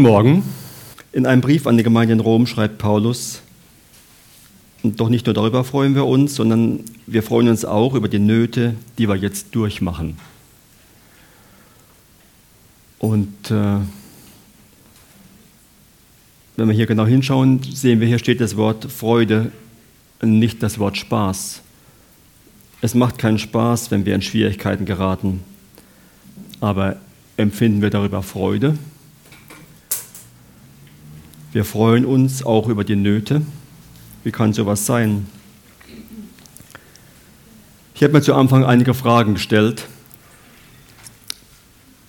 Morgen. In einem Brief an die Gemeinde in Rom schreibt Paulus, doch nicht nur darüber freuen wir uns, sondern wir freuen uns auch über die Nöte, die wir jetzt durchmachen. Und äh, wenn wir hier genau hinschauen, sehen wir, hier steht das Wort Freude, nicht das Wort Spaß. Es macht keinen Spaß, wenn wir in Schwierigkeiten geraten, aber empfinden wir darüber Freude? Wir freuen uns auch über die Nöte. Wie kann sowas sein? Ich habe mir zu Anfang einige Fragen gestellt,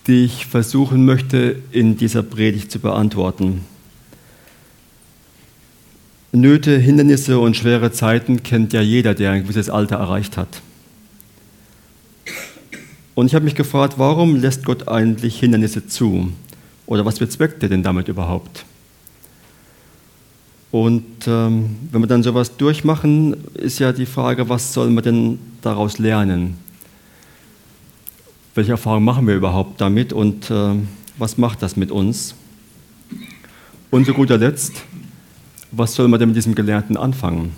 die ich versuchen möchte in dieser Predigt zu beantworten. Nöte, Hindernisse und schwere Zeiten kennt ja jeder, der ein gewisses Alter erreicht hat. Und ich habe mich gefragt, warum lässt Gott eigentlich Hindernisse zu? Oder was bezweckt er denn damit überhaupt? Und ähm, wenn wir dann sowas durchmachen, ist ja die Frage, was soll man denn daraus lernen? Welche Erfahrungen machen wir überhaupt damit und äh, was macht das mit uns? Und zu guter Letzt, was soll man denn mit diesem Gelernten anfangen?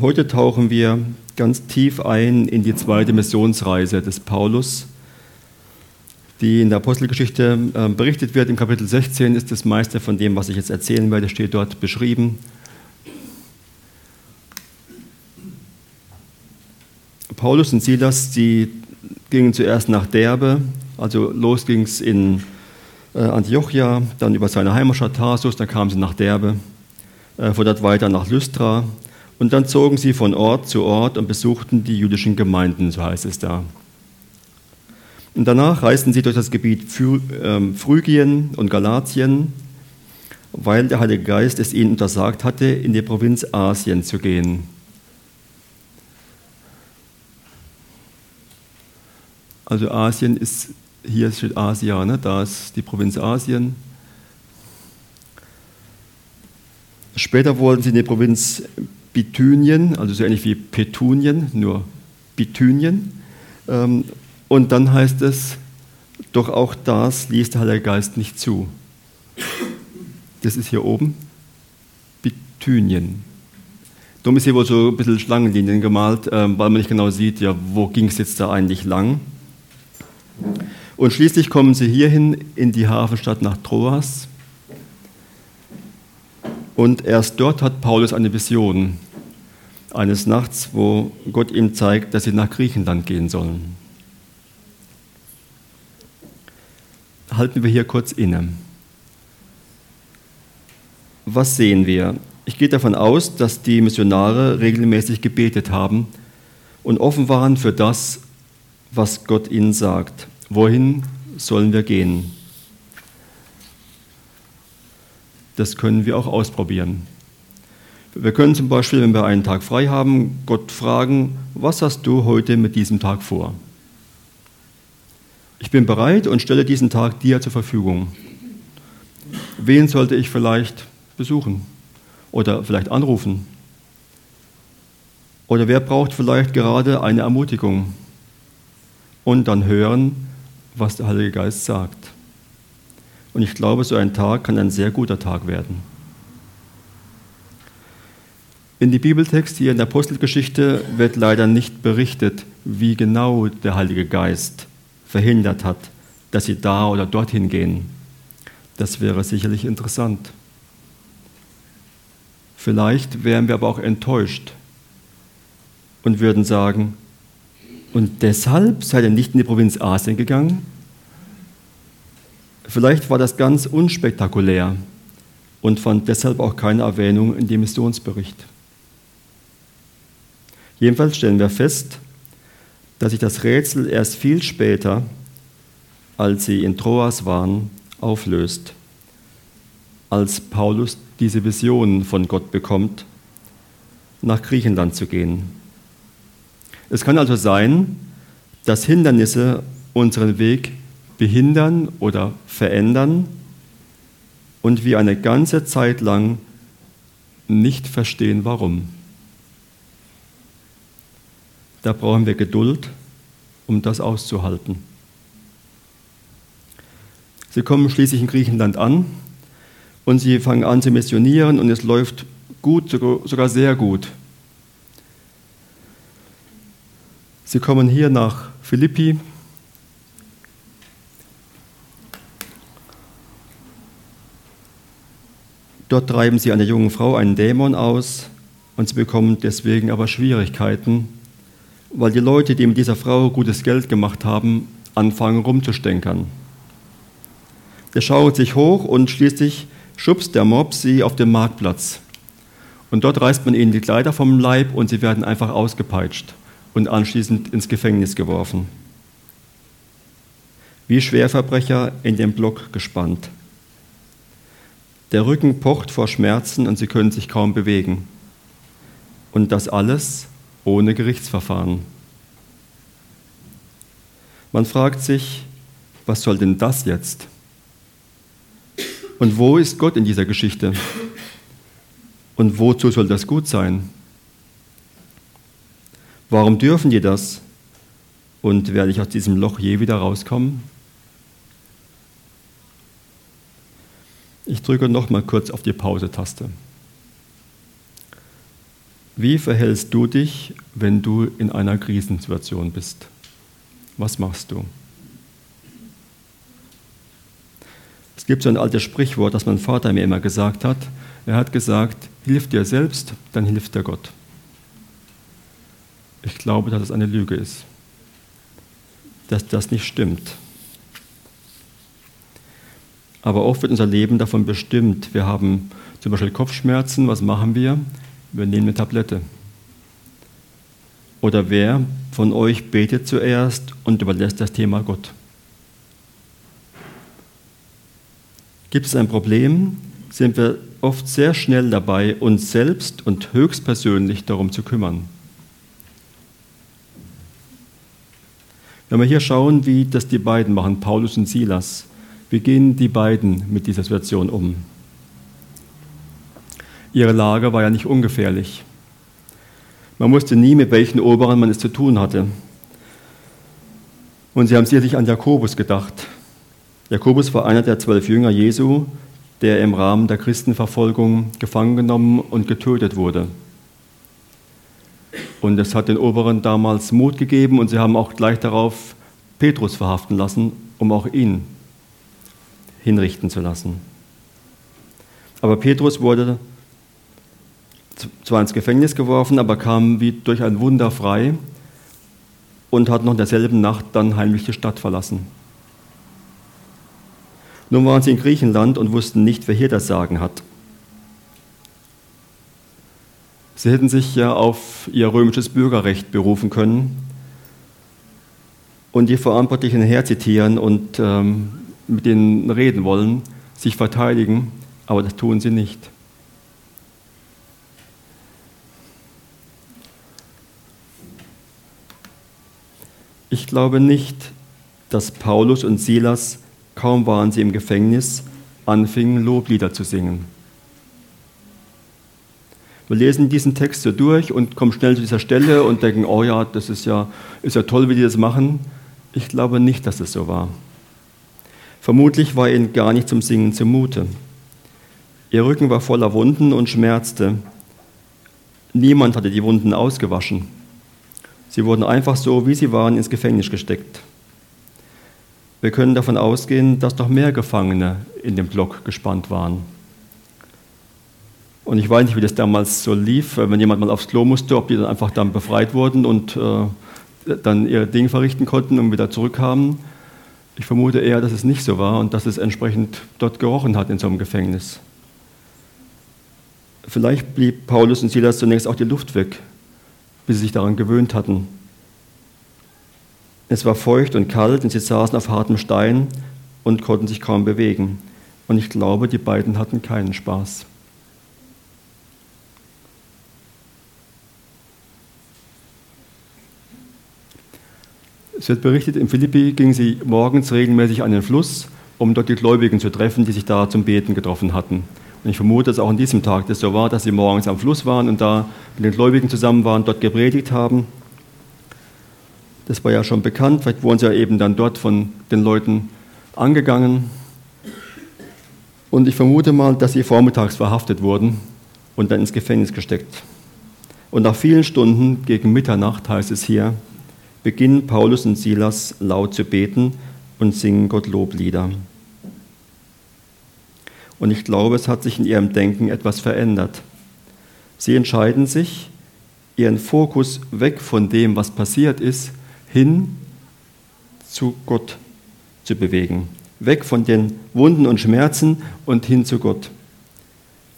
Heute tauchen wir ganz tief ein in die zweite Missionsreise des Paulus die in der Apostelgeschichte äh, berichtet wird. Im Kapitel 16 ist das meiste von dem, was ich jetzt erzählen werde, steht dort beschrieben. Paulus und Silas, die gingen zuerst nach Derbe, also los ging es in äh, Antiochia, dann über seine Heimatstadt Tarsus, dann kamen sie nach Derbe, äh, von dort weiter nach Lystra und dann zogen sie von Ort zu Ort und besuchten die jüdischen Gemeinden, so heißt es da. Und danach reisten sie durch das Gebiet ähm, Phrygien und Galatien, weil der Heilige Geist es ihnen untersagt hatte, in die Provinz Asien zu gehen. Also Asien ist, hier steht Asia, ne? da ist die Provinz Asien. Später wurden sie in die Provinz Bithynien, also so ähnlich wie Petunien, nur Bithynien. Ähm, und dann heißt es, doch auch das ließ der Heilige Geist nicht zu. Das ist hier oben, Bithynien. Darum ist hier wohl so ein bisschen Schlangenlinien gemalt, ähm, weil man nicht genau sieht, ja, wo ging es jetzt da eigentlich lang. Und schließlich kommen sie hierhin in die Hafenstadt nach Troas. Und erst dort hat Paulus eine Vision eines Nachts, wo Gott ihm zeigt, dass sie nach Griechenland gehen sollen. Halten wir hier kurz inne. Was sehen wir? Ich gehe davon aus, dass die Missionare regelmäßig gebetet haben und offen waren für das, was Gott ihnen sagt. Wohin sollen wir gehen? Das können wir auch ausprobieren. Wir können zum Beispiel, wenn wir einen Tag frei haben, Gott fragen, was hast du heute mit diesem Tag vor? Ich bin bereit und stelle diesen Tag dir zur Verfügung. Wen sollte ich vielleicht besuchen oder vielleicht anrufen? Oder wer braucht vielleicht gerade eine Ermutigung? Und dann hören, was der Heilige Geist sagt. Und ich glaube, so ein Tag kann ein sehr guter Tag werden. In die Bibeltext hier in der Apostelgeschichte wird leider nicht berichtet, wie genau der Heilige Geist verhindert hat, dass sie da oder dorthin gehen. Das wäre sicherlich interessant. Vielleicht wären wir aber auch enttäuscht und würden sagen, und deshalb seid ihr nicht in die Provinz Asien gegangen? Vielleicht war das ganz unspektakulär und fand deshalb auch keine Erwähnung in dem Missionsbericht. Jedenfalls stellen wir fest, dass sich das Rätsel erst viel später, als sie in Troas waren, auflöst, als Paulus diese Vision von Gott bekommt, nach Griechenland zu gehen. Es kann also sein, dass Hindernisse unseren Weg behindern oder verändern und wir eine ganze Zeit lang nicht verstehen, warum. Da brauchen wir Geduld um das auszuhalten. Sie kommen schließlich in Griechenland an und sie fangen an zu missionieren und es läuft gut, sogar sehr gut. Sie kommen hier nach Philippi. Dort treiben sie einer jungen Frau einen Dämon aus und sie bekommen deswegen aber Schwierigkeiten, weil die Leute, die mit dieser Frau gutes Geld gemacht haben, anfangen rumzustänkern. Der schaut sich hoch und schließlich schubst der Mob sie auf den Marktplatz. Und dort reißt man ihnen die Kleider vom Leib und sie werden einfach ausgepeitscht und anschließend ins Gefängnis geworfen. Wie Schwerverbrecher in den Block gespannt. Der Rücken pocht vor Schmerzen und sie können sich kaum bewegen. Und das alles ohne Gerichtsverfahren. Man fragt sich, was soll denn das jetzt? Und wo ist Gott in dieser Geschichte? Und wozu soll das gut sein? Warum dürfen die das? Und werde ich aus diesem Loch je wieder rauskommen? Ich drücke noch mal kurz auf die Pause-Taste. Wie verhältst du dich, wenn du in einer Krisensituation bist? Was machst du? Es gibt so ein altes Sprichwort, das mein Vater mir immer gesagt hat. Er hat gesagt, hilf dir selbst, dann hilft dir Gott. Ich glaube, dass es eine Lüge ist, dass das nicht stimmt. Aber oft wird unser Leben davon bestimmt. Wir haben zum Beispiel Kopfschmerzen, was machen wir? Wir nehmen eine Tablette. Oder wer von euch betet zuerst und überlässt das Thema Gott? Gibt es ein Problem, sind wir oft sehr schnell dabei, uns selbst und höchstpersönlich darum zu kümmern. Wenn wir hier schauen, wie das die beiden machen, Paulus und Silas, wie gehen die beiden mit dieser Situation um? Ihre Lage war ja nicht ungefährlich. Man wusste nie, mit welchen Oberen man es zu tun hatte. Und sie haben sicherlich an Jakobus gedacht, Jakobus war einer der zwölf Jünger Jesu, der im Rahmen der Christenverfolgung gefangen genommen und getötet wurde. Und es hat den Oberen damals Mut gegeben und sie haben auch gleich darauf Petrus verhaften lassen, um auch ihn hinrichten zu lassen. Aber Petrus wurde zwar ins Gefängnis geworfen, aber kam wie durch ein Wunder frei und hat noch in derselben Nacht dann heimlich die Stadt verlassen. Nun waren sie in Griechenland und wussten nicht, wer hier das Sagen hat. Sie hätten sich ja auf ihr römisches Bürgerrecht berufen können und die Verantwortlichen herzitieren und ähm, mit denen reden wollen, sich verteidigen, aber das tun sie nicht. Ich glaube nicht, dass Paulus und Silas kaum waren sie im Gefängnis, anfingen Loblieder zu singen. Wir lesen diesen Text so durch und kommen schnell zu dieser Stelle und denken, oh ja, das ist ja, ist ja toll, wie die das machen. Ich glaube nicht, dass es so war. Vermutlich war ihnen gar nicht zum Singen zumute. Ihr Rücken war voller Wunden und schmerzte. Niemand hatte die Wunden ausgewaschen. Sie wurden einfach so, wie sie waren, ins Gefängnis gesteckt. Wir können davon ausgehen, dass noch mehr Gefangene in dem Block gespannt waren. Und ich weiß nicht, wie das damals so lief, wenn jemand mal aufs Klo musste, ob die dann einfach dann befreit wurden und äh, dann ihr Ding verrichten konnten und wieder zurückkamen. Ich vermute eher, dass es nicht so war und dass es entsprechend dort gerochen hat in so einem Gefängnis. Vielleicht blieb Paulus und Silas zunächst auch die Luft weg, bis sie sich daran gewöhnt hatten. Es war feucht und kalt und sie saßen auf hartem Stein und konnten sich kaum bewegen. Und ich glaube, die beiden hatten keinen Spaß. Es wird berichtet, in Philippi gingen sie morgens regelmäßig an den Fluss, um dort die Gläubigen zu treffen, die sich da zum Beten getroffen hatten. Und ich vermute, dass auch an diesem Tag das so war, dass sie morgens am Fluss waren und da mit den Gläubigen zusammen waren, dort gepredigt haben Das war ja schon bekannt, vielleicht wurden sie ja eben dann dort von den Leuten angegangen. Und ich vermute mal, dass sie vormittags verhaftet wurden und dann ins Gefängnis gesteckt. Und nach vielen Stunden, gegen Mitternacht heißt es hier, beginnen Paulus und Silas laut zu beten und singen Gott Loblieder. Und ich glaube, es hat sich in ihrem Denken etwas verändert. Sie entscheiden sich, ihren Fokus weg von dem, was passiert ist, hin zu Gott zu bewegen. Weg von den Wunden und Schmerzen und hin zu Gott.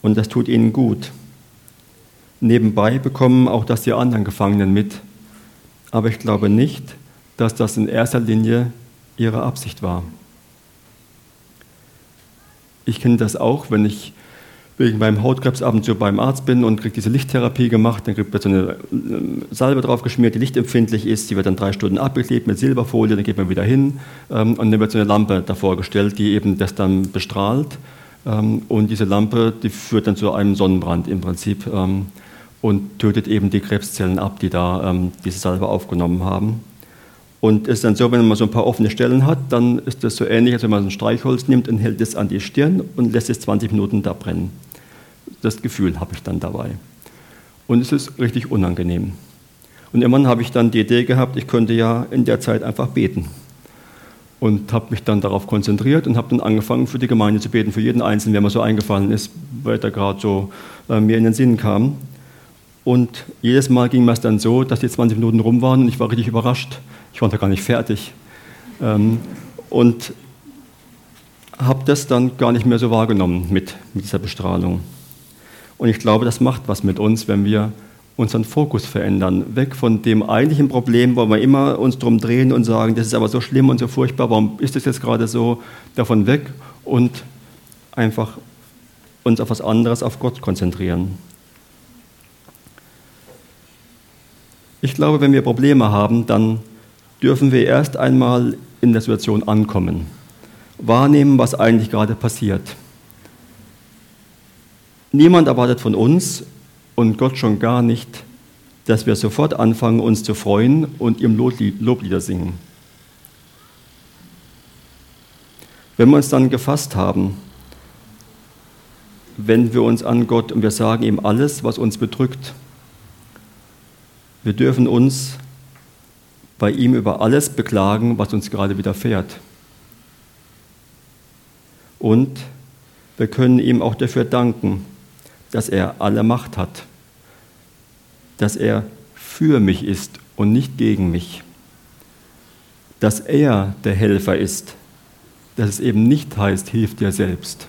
Und das tut ihnen gut. Nebenbei bekommen auch das die anderen Gefangenen mit. Aber ich glaube nicht, dass das in erster Linie ihre Absicht war. Ich kenne das auch, wenn ich wegen meinem Hautkrebs ab und zu beim Arzt bin und kriege diese Lichttherapie gemacht, dann wird so eine äh, Salbe drauf geschmiert, die lichtempfindlich ist, die wird dann drei Stunden abgeklebt mit Silberfolie, dann geht man wieder hin ähm, und dann wird so eine Lampe davor gestellt, die eben das dann bestrahlt ähm, und diese Lampe, die führt dann zu einem Sonnenbrand im Prinzip ähm, und tötet eben die Krebszellen ab, die da diese Salbe aufgenommen haben. Und es ist dann so, wenn man so ein paar offene Stellen hat, dann ist das so ähnlich, als wenn man ein Streichholz nimmt und hält es an die Stirn und lässt es 20 Minuten da brennen. Das Gefühl habe ich dann dabei. Und es ist richtig unangenehm. Und irgendwann habe ich dann die Idee gehabt, ich könnte ja in der Zeit einfach beten. Und habe mich dann darauf konzentriert und habe dann angefangen, für die Gemeinde zu beten, für jeden Einzelnen, der mir so eingefallen ist, weil der gerade so äh, mir in den Sinn kam. Und jedes Mal ging es dann so, dass die 20 Minuten rum waren und ich war richtig überrascht. Ich war da gar nicht fertig. Ähm, und habe das dann gar nicht mehr so wahrgenommen mit, mit dieser Bestrahlung. Und ich glaube, das macht was mit uns, wenn wir unseren Fokus verändern. Weg von dem eigentlichen Problem, wo wir immer uns drum drehen und sagen, das ist aber so schlimm und so furchtbar, warum ist das jetzt gerade so, davon weg und einfach uns auf was anderes, auf Gott konzentrieren. Ich glaube, wenn wir Probleme haben, dann dürfen wir erst einmal in der Situation ankommen, wahrnehmen, was eigentlich gerade passiert. Niemand erwartet von uns und Gott schon gar nicht, dass wir sofort anfangen, uns zu freuen und ihm Loblieder singen. Wenn wir uns dann gefasst haben, wenden wir uns an Gott und wir sagen ihm alles, was uns bedrückt wir dürfen uns bei ihm über alles beklagen, was uns gerade widerfährt. Und wir können ihm auch dafür danken, dass er alle Macht hat, dass er für mich ist und nicht gegen mich, dass er der Helfer ist, dass es eben nicht heißt, hilf dir selbst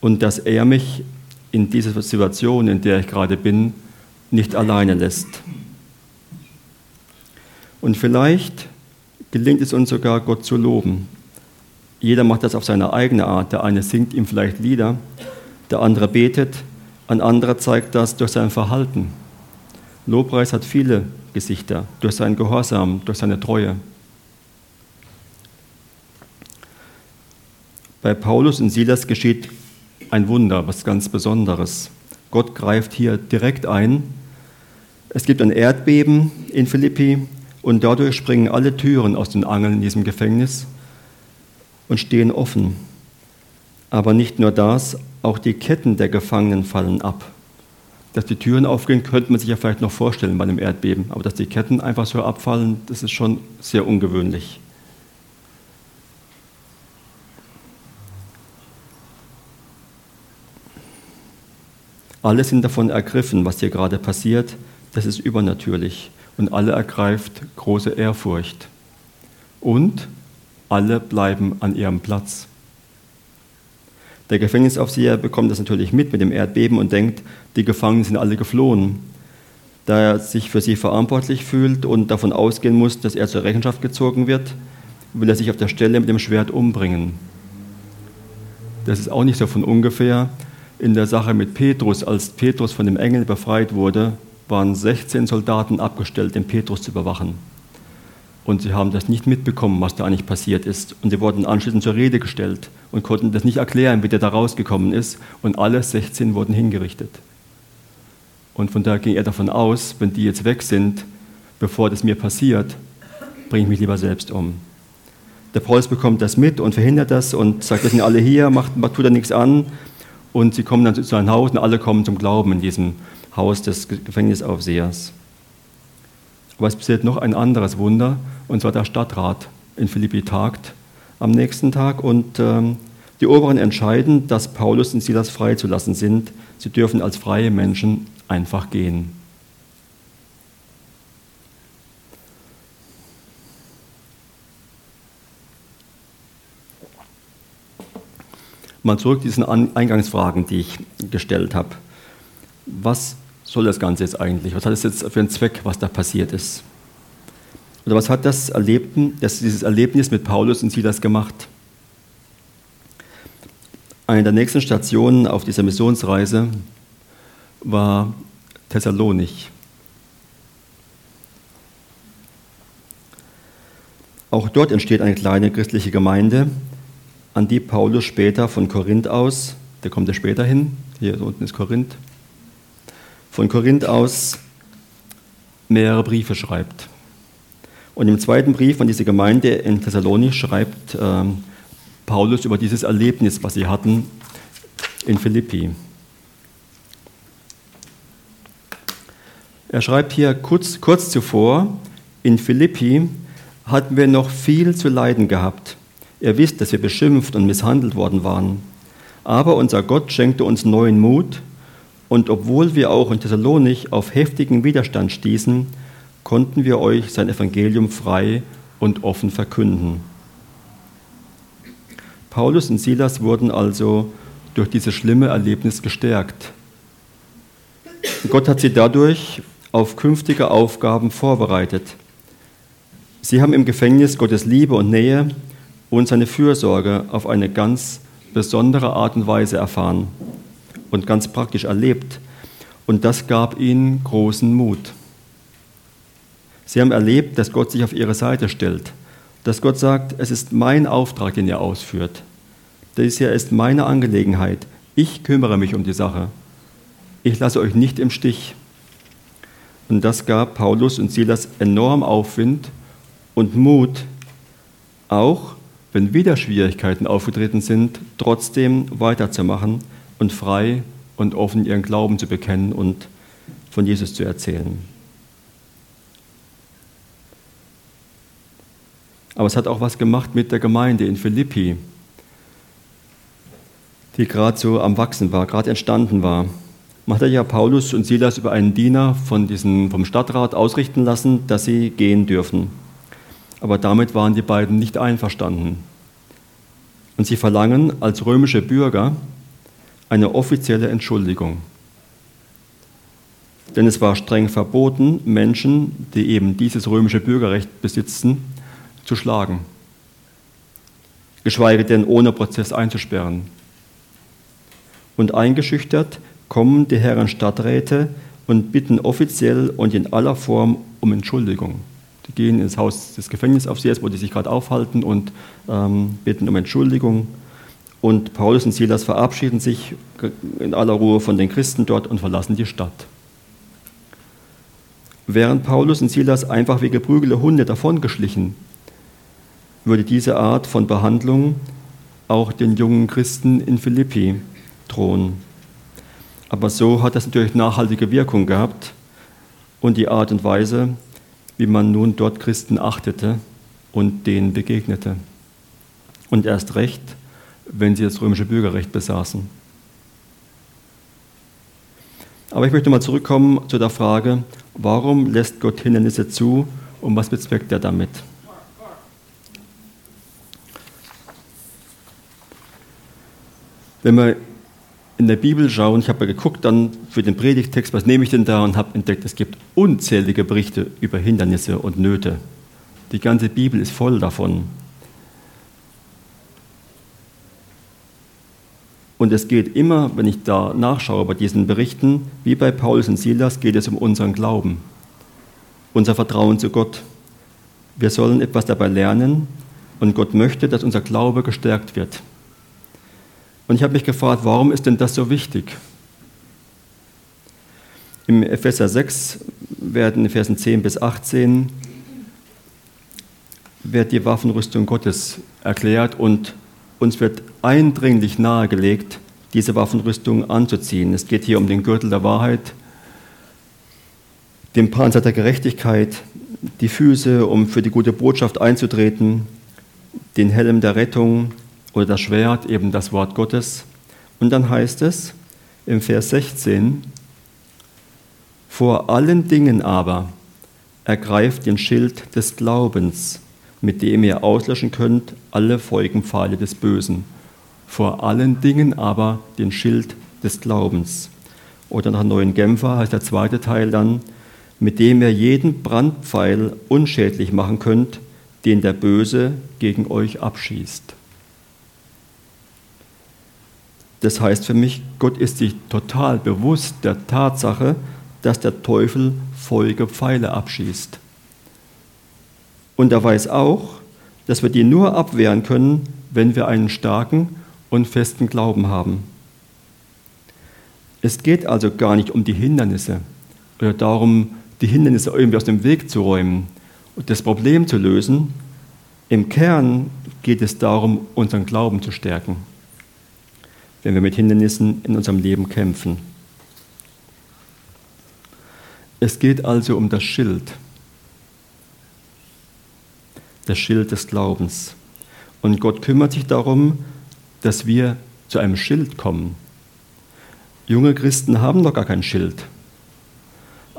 und dass er mich in dieser Situation, in der ich gerade bin, nicht alleine lässt. Und vielleicht gelingt es uns sogar, Gott zu loben. Jeder macht das auf seine eigene Art. Der eine singt ihm vielleicht Lieder, der andere betet, ein anderer zeigt das durch sein Verhalten. Lobpreis hat viele Gesichter, durch seinen Gehorsam, durch seine Treue. Bei Paulus und Silas geschieht ein Wunder, was ganz Besonderes. Gott greift hier direkt ein es gibt ein Erdbeben in Philippi und dadurch springen alle Türen aus den Angeln in diesem Gefängnis und stehen offen. Aber nicht nur das, auch die Ketten der Gefangenen fallen ab. Dass die Türen aufgehen, könnte man sich ja vielleicht noch vorstellen bei einem Erdbeben. Aber dass die Ketten einfach so abfallen, das ist schon sehr ungewöhnlich. Alle sind davon ergriffen, was hier gerade passiert das ist übernatürlich und alle ergreift große Ehrfurcht. Und alle bleiben an ihrem Platz. Der Gefängnisaufseher bekommt das natürlich mit mit dem Erdbeben und denkt, die Gefangenen sind alle geflohen. Da er sich für sie verantwortlich fühlt und davon ausgehen muss, dass er zur Rechenschaft gezogen wird, will er sich auf der Stelle mit dem Schwert umbringen. Das ist auch nicht so von ungefähr. In der Sache mit Petrus, als Petrus von dem Engel befreit wurde, waren 16 Soldaten abgestellt, den Petrus zu überwachen. Und sie haben das nicht mitbekommen, was da eigentlich passiert ist. Und sie wurden anschließend zur Rede gestellt und konnten das nicht erklären, wie der da rausgekommen ist. Und alle 16 wurden hingerichtet. Und von daher ging er davon aus, wenn die jetzt weg sind, bevor das mir passiert, bringe ich mich lieber selbst um. Der Paulus bekommt das mit und verhindert das und sagt, wir sind alle hier, macht, tut er nichts an. Und sie kommen dann zu seinem Haus und alle kommen zum Glauben in diesem Haus des Gefängnisaufsehers. Aber es passiert noch ein anderes Wunder, und zwar der Stadtrat in Philippi tagt am nächsten Tag und ähm, die Oberen entscheiden, dass Paulus und Silas freizulassen sind. Sie dürfen als freie Menschen einfach gehen. Mal zurück zu diesen Eingangsfragen, die ich gestellt habe. Was soll das Ganze jetzt eigentlich? Was hat es jetzt für einen Zweck, was da passiert ist? Oder was hat das Erlebten, das, dieses Erlebnis mit Paulus und Silas gemacht? Eine der nächsten Stationen auf dieser Missionsreise war Thessalonich. Auch dort entsteht eine kleine christliche Gemeinde, an die Paulus später von Korinth aus, der kommt ja später hin, hier unten ist Korinth, von Korinth aus mehrere Briefe schreibt. Und im zweiten Brief an diese Gemeinde in Thessalonich schreibt äh, Paulus über dieses Erlebnis, was sie hatten in Philippi. Er schreibt hier kurz, kurz zuvor, in Philippi hatten wir noch viel zu leiden gehabt Ihr wisst, dass wir beschimpft und misshandelt worden waren. Aber unser Gott schenkte uns neuen Mut und obwohl wir auch in Thessalonich auf heftigen Widerstand stießen, konnten wir euch sein Evangelium frei und offen verkünden. Paulus und Silas wurden also durch dieses schlimme Erlebnis gestärkt. Gott hat sie dadurch auf künftige Aufgaben vorbereitet. Sie haben im Gefängnis Gottes Liebe und Nähe und seine Fürsorge auf eine ganz besondere Art und Weise erfahren und ganz praktisch erlebt. Und das gab ihnen großen Mut. Sie haben erlebt, dass Gott sich auf ihre Seite stellt, dass Gott sagt, es ist mein Auftrag, den ihr ausführt. Das hier ist meine Angelegenheit. Ich kümmere mich um die Sache. Ich lasse euch nicht im Stich. Und das gab Paulus und Silas enorm Aufwind und Mut, auch wenn wieder Schwierigkeiten aufgetreten sind, trotzdem weiterzumachen und frei und offen ihren Glauben zu bekennen und von Jesus zu erzählen. Aber es hat auch was gemacht mit der Gemeinde in Philippi, die gerade so am Wachsen war, gerade entstanden war. Man hatte ja Paulus und Silas über einen Diener von diesem, vom Stadtrat ausrichten lassen, dass sie gehen dürfen. Aber damit waren die beiden nicht einverstanden. Und sie verlangen als römische Bürger eine offizielle Entschuldigung. Denn es war streng verboten, Menschen, die eben dieses römische Bürgerrecht besitzen, zu schlagen. Geschweige denn ohne Prozess einzusperren. Und eingeschüchtert kommen die Herren Stadträte und bitten offiziell und in aller Form um Entschuldigung. Die gehen ins Haus des Gefängnisaufsehers, wo die sich gerade aufhalten und ähm, bitten um Entschuldigung. Und Paulus und Silas verabschieden sich in aller Ruhe von den Christen dort und verlassen die Stadt. Während Paulus und Silas einfach wie geprügelte Hunde davongeschlichen, würde diese Art von Behandlung auch den jungen Christen in Philippi drohen. Aber so hat das natürlich nachhaltige Wirkung gehabt und die Art und Weise, wie man nun dort Christen achtete und denen begegnete. Und erst recht, wenn sie das römische Bürgerrecht besaßen. Aber ich möchte mal zurückkommen zu der Frage, warum lässt Gott Hindernisse zu und was bezweckt er damit? Wenn wir in der Bibel schauen, ich habe ja geguckt dann für den Predigtext, was nehme ich denn da und habe entdeckt, es gibt unzählige Berichte über Hindernisse und Nöte. Die ganze Bibel ist voll davon. Und es geht immer, wenn ich da nachschaue bei diesen Berichten, wie bei Paulus und Silas, geht es um unseren Glauben, unser Vertrauen zu Gott. Wir sollen etwas dabei lernen und Gott möchte, dass unser Glaube gestärkt wird. Und ich habe mich gefragt, warum ist denn das so wichtig? Im Epheser 6 werden in Versen 10 bis 18 wird die Waffenrüstung Gottes erklärt und uns wird eindringlich nahegelegt, diese Waffenrüstung anzuziehen. Es geht hier um den Gürtel der Wahrheit, den Panzer der Gerechtigkeit, die Füße, um für die gute Botschaft einzutreten, den Helm der Rettung oder das Schwert, eben das Wort Gottes. Und dann heißt es im Vers 16, vor allen Dingen aber ergreift den Schild des Glaubens, mit dem ihr auslöschen könnt alle Folgenpfeile des Bösen. Vor allen Dingen aber den Schild des Glaubens. Oder nach neuen Genfer heißt der zweite Teil dann, mit dem ihr jeden Brandpfeil unschädlich machen könnt, den der Böse gegen euch abschießt. Das heißt für mich, Gott ist sich total bewusst der Tatsache, dass der Teufel feurige Pfeile abschießt. Und er weiß auch, dass wir die nur abwehren können, wenn wir einen starken und festen Glauben haben. Es geht also gar nicht um die Hindernisse oder darum, die Hindernisse irgendwie aus dem Weg zu räumen und das Problem zu lösen. Im Kern geht es darum, unseren Glauben zu stärken, wenn wir mit Hindernissen in unserem Leben kämpfen. Es geht also um das Schild, das Schild des Glaubens. Und Gott kümmert sich darum, dass wir zu einem Schild kommen. Junge Christen haben noch gar kein Schild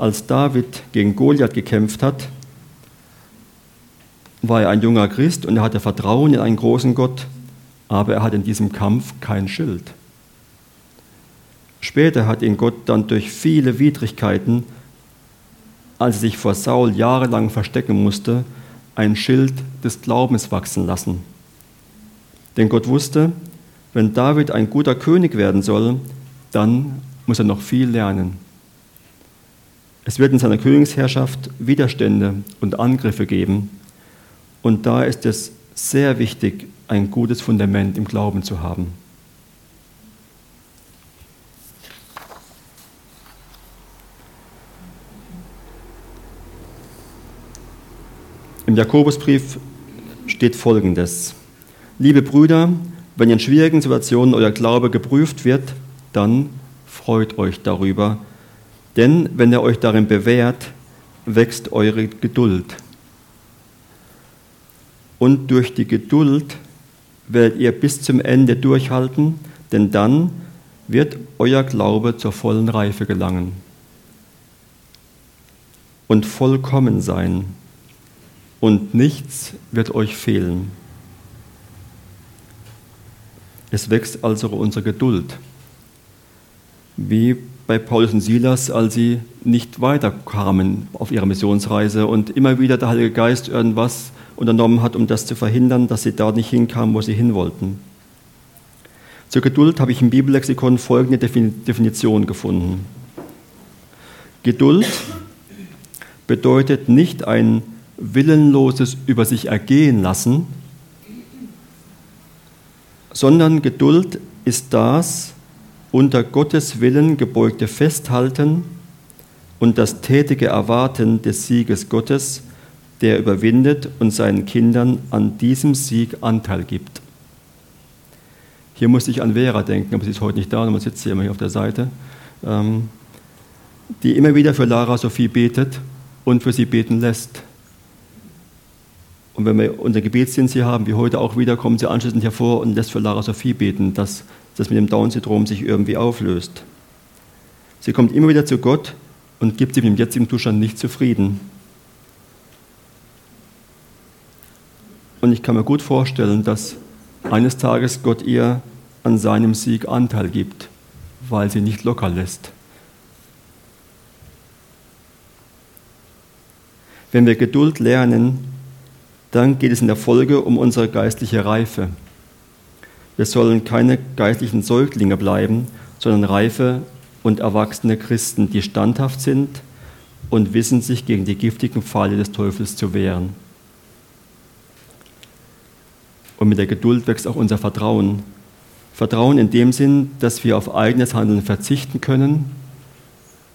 als David gegen Goliath gekämpft hat, war er ein junger Christ und er hatte Vertrauen in einen großen Gott, aber er hatte in diesem Kampf kein Schild. Später hat ihn Gott dann durch viele Widrigkeiten, als er sich vor Saul jahrelang verstecken musste, ein Schild des Glaubens wachsen lassen. Denn Gott wusste, wenn David ein guter König werden soll, dann muss er noch viel lernen. Es wird in seiner Königsherrschaft Widerstände und Angriffe geben. Und da ist es sehr wichtig, ein gutes Fundament im Glauben zu haben. Im Jakobusbrief steht Folgendes. Liebe Brüder, wenn in schwierigen Situationen euer Glaube geprüft wird, dann freut euch darüber, denn wenn er euch darin bewährt, wächst eure Geduld. Und durch die Geduld werdet ihr bis zum Ende durchhalten, denn dann wird euer Glaube zur vollen Reife gelangen und vollkommen sein, und nichts wird euch fehlen. Es wächst also unsere Geduld, wie bei Paulus und Silas, als sie nicht weiterkamen auf ihrer Missionsreise und immer wieder der Heilige Geist irgendwas unternommen hat, um das zu verhindern, dass sie da nicht hinkamen, wo sie hin wollten. Zur Geduld habe ich im Bibellexikon folgende Definition gefunden. Geduld bedeutet nicht ein willenloses über sich ergehen lassen, sondern Geduld ist das, unter Gottes Willen gebeugte Festhalten und das tätige Erwarten des Sieges Gottes, der überwindet und seinen Kindern an diesem Sieg Anteil gibt. Hier muss ich an Vera denken, aber sie ist heute nicht da, man sitzt hier immer hier auf der Seite, ähm, die immer wieder für Lara Sophie betet und für sie beten lässt. Und wenn wir unser Gebetsdienst hier haben, wie heute auch wieder, kommen sie anschließend hervor und lässt für Lara Sophie beten, dass das mit dem Down-Syndrom sich irgendwie auflöst. Sie kommt immer wieder zu Gott und gibt sich mit dem jetzigen Zustand nicht zufrieden. Und ich kann mir gut vorstellen, dass eines Tages Gott ihr an seinem Sieg Anteil gibt, weil sie nicht locker lässt. Wenn wir Geduld lernen, dann geht es in der Folge um unsere geistliche Reife. Wir sollen keine geistlichen Säuglinge bleiben, sondern reife und erwachsene Christen, die standhaft sind und wissen, sich gegen die giftigen Pfeile des Teufels zu wehren. Und mit der Geduld wächst auch unser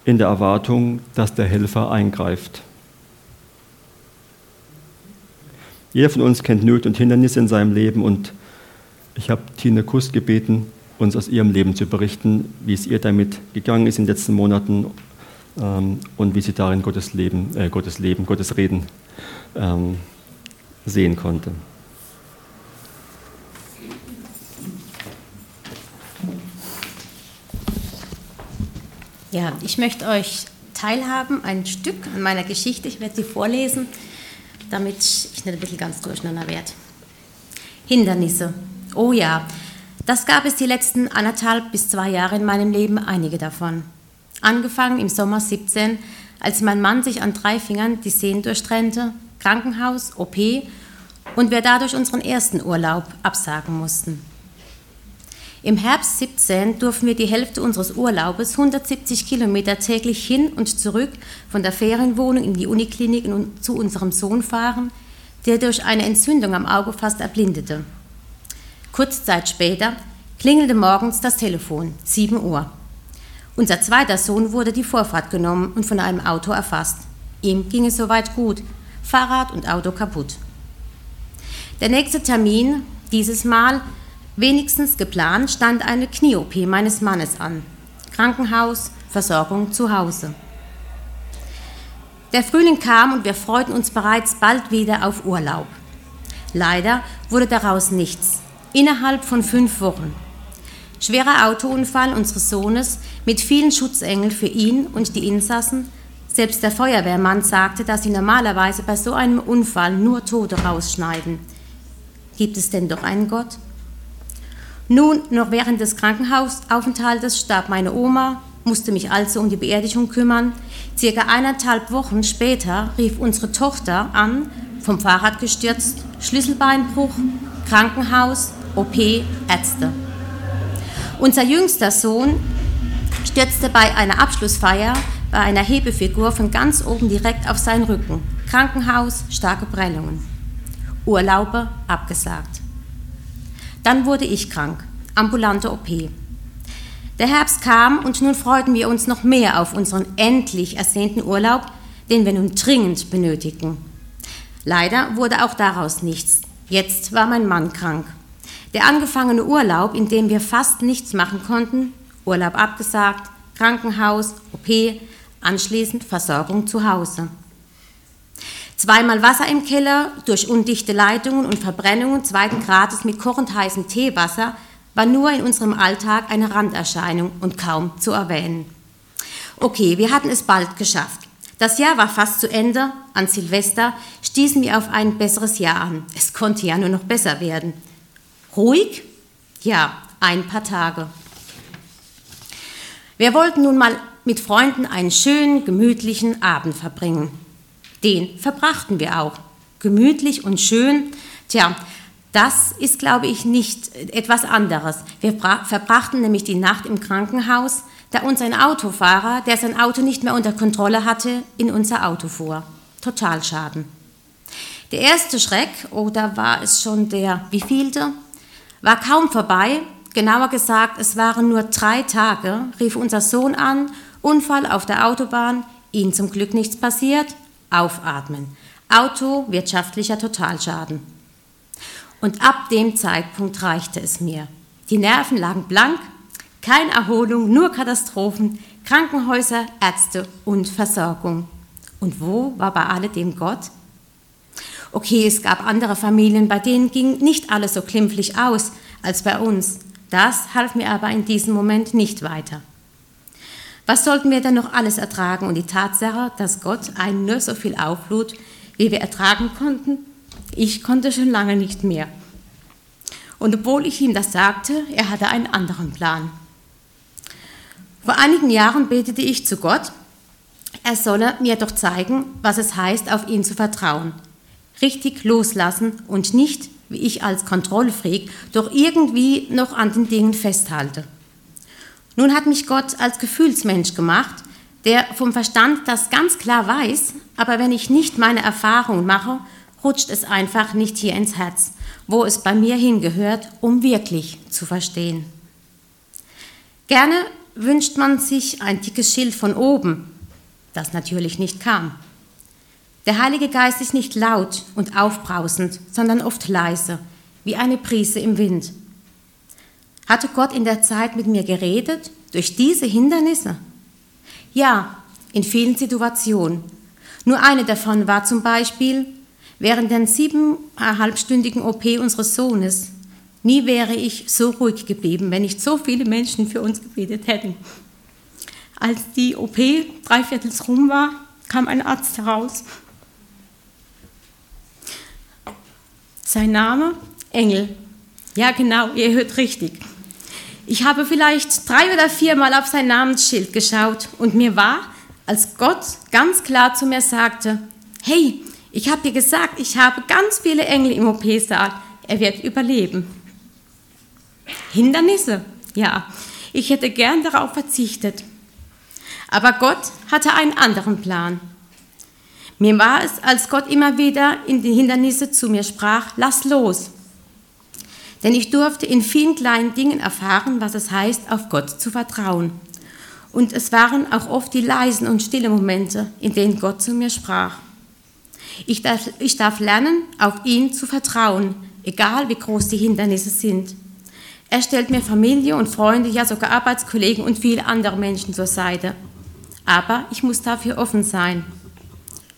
in der Erwartung, dass der Helfer eingreift. Jeder von uns kennt Nöte und Hindernisse in seinem Leben und ich habe Tine Kust gebeten, uns aus ihrem Leben zu berichten, wie es ihr damit gegangen ist in den letzten Monaten ähm, und wie sie darin Gottes Leben, äh, Gottes Leben, Gottes Reden ähm, sehen konnte. Ja, ich möchte euch teilhaben, ein Stück an meiner Geschichte. Ich werde sie vorlesen, damit ich nicht ein bisschen ganz durcheinander werde. Hindernisse. Oh ja, das gab es die letzten anderthalb bis zwei Jahre in meinem Leben, einige davon. Angefangen im Sommer 17, als mein Mann sich an drei Fingern die Sehnen durchtrennte, Krankenhaus, OP und wir dadurch unseren ersten Urlaub absagen mussten. Im Herbst 17 durften wir die Hälfte unseres Urlaubes 170 Kilometer täglich hin und zurück von der Ferienwohnung in die Uniklinik und zu unserem Sohn fahren, der durch eine Entzündung am Auge fast erblindete. Kurze Zeit später klingelte morgens das Telefon, 7 Uhr. Unser zweiter Sohn wurde die Vorfahrt genommen und von einem Auto erfasst. Ihm ging es soweit gut, Fahrrad und Auto kaputt. Der nächste Termin, dieses Mal Wenigstens geplant stand eine Knie-OP meines Mannes an. Krankenhaus, Versorgung zu Hause. Der Frühling kam und wir freuten uns bereits bald wieder auf Urlaub. Leider wurde daraus nichts. Innerhalb von fünf Wochen. Schwerer Autounfall unseres Sohnes mit vielen Schutzengeln für ihn und die Insassen. Selbst der Feuerwehrmann sagte, dass sie normalerweise bei so einem Unfall nur Tote rausschneiden. Gibt es denn doch einen Gott? Nun, noch während des Krankenhausaufenthaltes starb meine Oma, musste mich also um die Beerdigung kümmern. Circa eineinhalb Wochen später rief unsere Tochter an, vom Fahrrad gestürzt, Schlüsselbeinbruch, Krankenhaus, OP, Ärzte. Unser jüngster Sohn stürzte bei einer Abschlussfeier bei einer Hebefigur von ganz oben direkt auf seinen Rücken. Krankenhaus, starke Prellungen. Urlaube abgesagt. Dann wurde ich krank, ambulante OP. Der Herbst kam und nun freuten wir uns noch mehr auf unseren endlich ersehnten Urlaub, den wir nun dringend benötigten. Leider wurde auch daraus nichts. Jetzt war mein Mann krank. Der angefangene Urlaub, in dem wir fast nichts machen konnten, Urlaub abgesagt, Krankenhaus, OP, anschließend Versorgung zu Hause. Zweimal Wasser im Keller durch undichte Leitungen und Verbrennungen zweiten Grades mit kochend heißem Teewasser war nur in unserem Alltag eine Randerscheinung und kaum zu erwähnen. Okay, wir hatten es bald geschafft. Das Jahr war fast zu Ende. An Silvester stießen wir auf ein besseres Jahr an. Es konnte ja nur noch besser werden. Ruhig? Ja, ein paar Tage. Wir wollten nun mal mit Freunden einen schönen, gemütlichen Abend verbringen. Den verbrachten wir auch. Gemütlich und schön. Tja, das ist, glaube ich, nicht etwas anderes. Wir verbrachten nämlich die Nacht im Krankenhaus, da uns ein Autofahrer, der sein Auto nicht mehr unter Kontrolle hatte, in unser Auto fuhr. Totalschaden. Der erste Schreck, oder war es schon der wievielte, war kaum vorbei. Genauer gesagt, es waren nur drei Tage, rief unser Sohn an, Unfall auf der Autobahn, ihm zum Glück nichts passiert, aufatmen. Auto, wirtschaftlicher Totalschaden. Und ab dem Zeitpunkt reichte es mir. Die Nerven lagen blank, keine Erholung, nur Katastrophen, Krankenhäuser, Ärzte und Versorgung. Und wo war bei alledem Gott? Okay, es gab andere Familien, bei denen ging nicht alles so klimpflich aus als bei uns. Das half mir aber in diesem Moment nicht weiter. Was sollten wir denn noch alles ertragen? Und die Tatsache, dass Gott einen nur so viel auflud, wie wir ertragen konnten, ich konnte schon lange nicht mehr. Und obwohl ich ihm das sagte, er hatte einen anderen Plan. Vor einigen Jahren betete ich zu Gott, er solle mir doch zeigen, was es heißt, auf ihn zu vertrauen. Richtig loslassen und nicht, wie ich als Kontrollfreak, doch irgendwie noch an den Dingen festhalte. Nun hat mich Gott als Gefühlsmensch gemacht, der vom Verstand das ganz klar weiß, aber wenn ich nicht meine Erfahrung mache, rutscht es einfach nicht hier ins Herz, wo es bei mir hingehört, um wirklich zu verstehen. Gerne wünscht man sich ein dickes Schild von oben, das natürlich nicht kam. Der Heilige Geist ist nicht laut und aufbrausend, sondern oft leise, wie eine Prise im Wind. Hatte Gott in der Zeit mit mir geredet durch diese Hindernisse? Ja, in vielen Situationen. Nur eine davon war zum Beispiel während der siebeneinhalbstündigen OP unseres Sohnes. Nie wäre ich so ruhig geblieben, wenn nicht so viele Menschen für uns gebetet hätten. Als die OP dreiviertels rum war, kam ein Arzt heraus. Sein Name? Engel. Ja, genau, ihr hört richtig. Ich habe vielleicht drei oder viermal auf sein Namensschild geschaut und mir war, als Gott ganz klar zu mir sagte, hey, ich habe dir gesagt, ich habe ganz viele Engel im OP-Saal, er wird überleben. Hindernisse, ja, ich hätte gern darauf verzichtet. Aber Gott hatte einen anderen Plan. Mir war es, als Gott immer wieder in die Hindernisse zu mir sprach, lass los. Denn ich durfte in vielen kleinen Dingen erfahren, was es heißt, auf Gott zu vertrauen. Und es waren auch oft die leisen und stillen Momente, in denen Gott zu mir sprach. Ich darf, ich darf lernen, auf ihn zu vertrauen, egal wie groß die Hindernisse sind. Er stellt mir Familie und Freunde, ja sogar Arbeitskollegen und viele andere Menschen zur Seite. Aber ich muss dafür offen sein.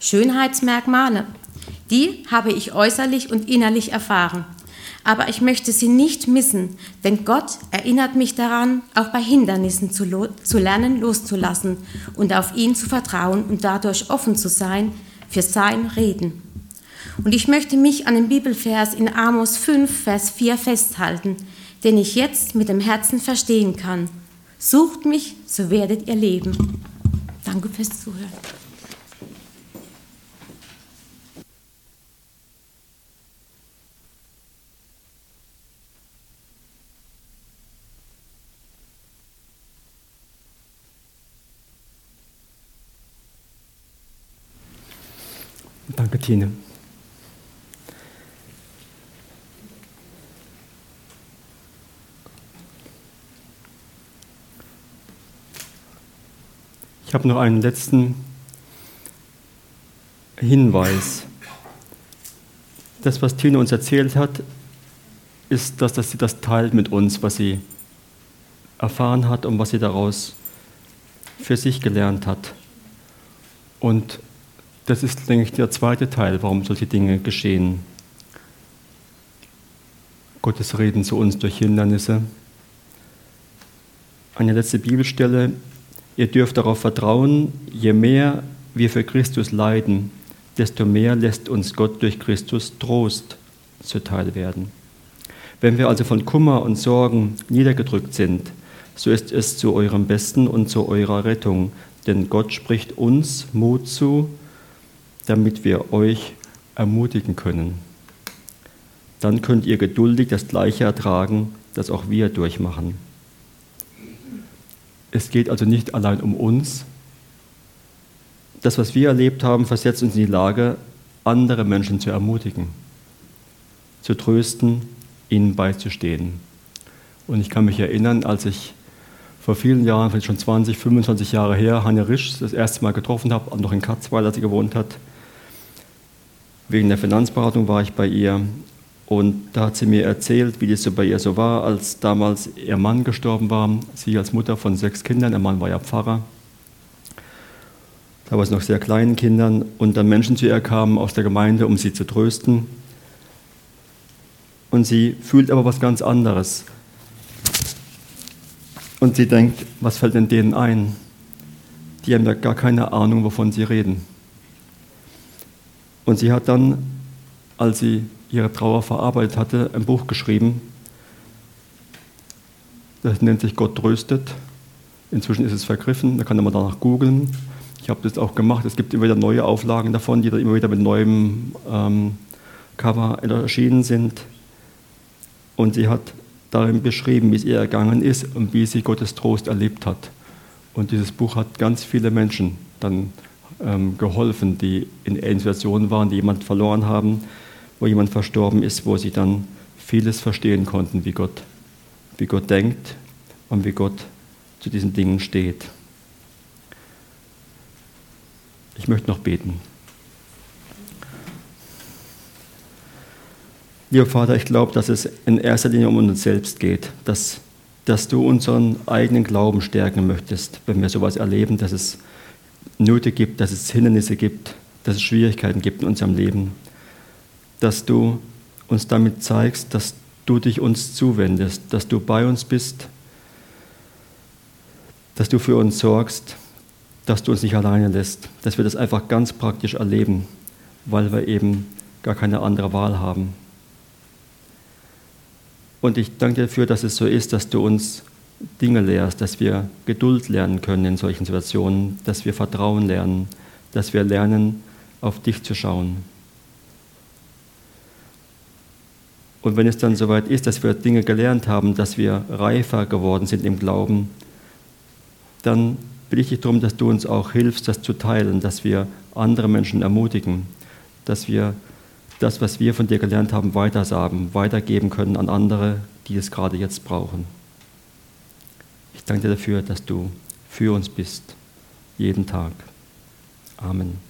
Schönheitsmerkmale, die habe ich äußerlich und innerlich erfahren aber ich möchte sie nicht missen, denn Gott erinnert mich daran, auch bei Hindernissen zu, zu lernen, loszulassen und auf ihn zu vertrauen und dadurch offen zu sein für sein Reden. Und ich möchte mich an dem Bibelvers in Amos 5, Vers 4 festhalten, den ich jetzt mit dem Herzen verstehen kann. Sucht mich, so werdet ihr leben. Danke fürs Zuhören. Danke, Tine. Ich habe noch einen letzten Hinweis. Das, was Tine uns erzählt hat, ist, dass, dass sie das teilt mit uns, was sie erfahren hat und was sie daraus für sich gelernt hat. Und das ist, denke ich, der zweite Teil, warum solche Dinge geschehen. Gottes Reden zu uns durch Hindernisse. Eine letzte Bibelstelle. Ihr dürft darauf vertrauen, je mehr wir für Christus leiden, desto mehr lässt uns Gott durch Christus Trost zuteil werden. Wenn wir also von Kummer und Sorgen niedergedrückt sind, so ist es zu eurem Besten und zu eurer Rettung, denn Gott spricht uns Mut zu damit wir euch ermutigen können. Dann könnt ihr geduldig das Gleiche ertragen, das auch wir durchmachen. Es geht also nicht allein um uns. Das, was wir erlebt haben, versetzt uns in die Lage, andere Menschen zu ermutigen, zu trösten, ihnen beizustehen. Und ich kann mich erinnern, als ich vor vielen Jahren, vielleicht schon 20, 25 Jahre her, Hanne Risch das erste Mal getroffen habe, noch in Katzweiler, als sie gewohnt hat, Wegen der Finanzberatung war ich bei ihr und da hat sie mir erzählt, wie das so bei ihr so war, als damals ihr Mann gestorben war. Sie als Mutter von sechs Kindern, ihr Mann war ja Pfarrer, damals noch sehr kleinen Kindern und dann Menschen zu ihr kamen aus der Gemeinde, um sie zu trösten. Und sie fühlt aber was ganz anderes. Und sie denkt, was fällt denn denen ein? Die haben ja gar keine Ahnung, wovon sie reden. Und sie hat dann, als sie ihre Trauer verarbeitet hatte, ein Buch geschrieben. Das nennt sich Gott tröstet. Inzwischen ist es vergriffen, da kann man danach googeln. Ich habe das auch gemacht. Es gibt immer wieder neue Auflagen davon, die dann immer wieder mit neuem ähm, Cover erschienen sind. Und sie hat darin beschrieben, wie es ihr ergangen ist und wie sie Gottes Trost erlebt hat. Und dieses Buch hat ganz viele Menschen dann geholfen, die in Situationen waren, die jemand verloren haben, wo jemand verstorben ist, wo sie dann vieles verstehen konnten, wie Gott, wie Gott denkt und wie Gott zu diesen Dingen steht. Ich möchte noch beten. Lieber Vater, ich glaube, dass es in erster Linie um uns selbst geht, dass, dass du unseren eigenen Glauben stärken möchtest, wenn wir sowas erleben, dass es Nöte gibt, dass es Hindernisse gibt, dass es Schwierigkeiten gibt in unserem Leben, dass du uns damit zeigst, dass du dich uns zuwendest, dass du bei uns bist, dass du für uns sorgst, dass du uns nicht alleine lässt, dass wir das einfach ganz praktisch erleben, weil wir eben gar keine andere Wahl haben. Und ich danke dir dafür, dass es so ist, dass du uns Dinge lehrst, dass wir Geduld lernen können in solchen Situationen, dass wir Vertrauen lernen, dass wir lernen, auf dich zu schauen. Und wenn es dann soweit ist, dass wir Dinge gelernt haben, dass wir reifer geworden sind im Glauben, dann bitte ich dich darum, dass du uns auch hilfst, das zu teilen, dass wir andere Menschen ermutigen, dass wir das, was wir von dir gelernt haben, weitersagen, weitergeben können an andere, die es gerade jetzt brauchen. Danke dir dafür, dass du für uns bist, jeden Tag. Amen.